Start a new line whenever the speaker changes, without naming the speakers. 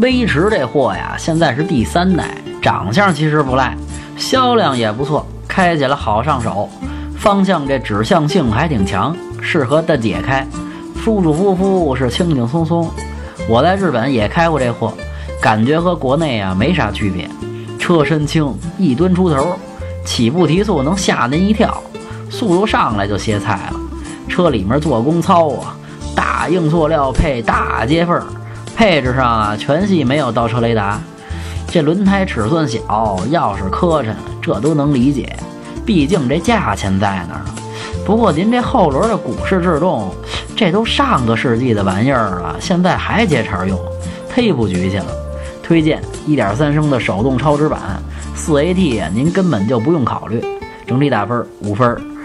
威驰这货呀，现在是第三代，长相其实不赖，销量也不错，开起来好上手，方向这指向性还挺强，适合大姐开，舒舒服服是轻轻松松。我在日本也开过这货，感觉和国内啊没啥区别，车身轻，一吨出头，起步提速能吓您一跳，速度上来就歇菜了。车里面做工糙啊，大硬塑料配大接缝。配置上啊，全系没有倒车雷达。这轮胎尺寸小，钥匙磕碜，这都能理解，毕竟这价钱在那儿呢。不过您这后轮的鼓式制动，这都上个世纪的玩意儿了，现在还接茬用，忒不局气了。推荐1.3升的手动超值版，4AT，您根本就不用考虑。整体打分五分。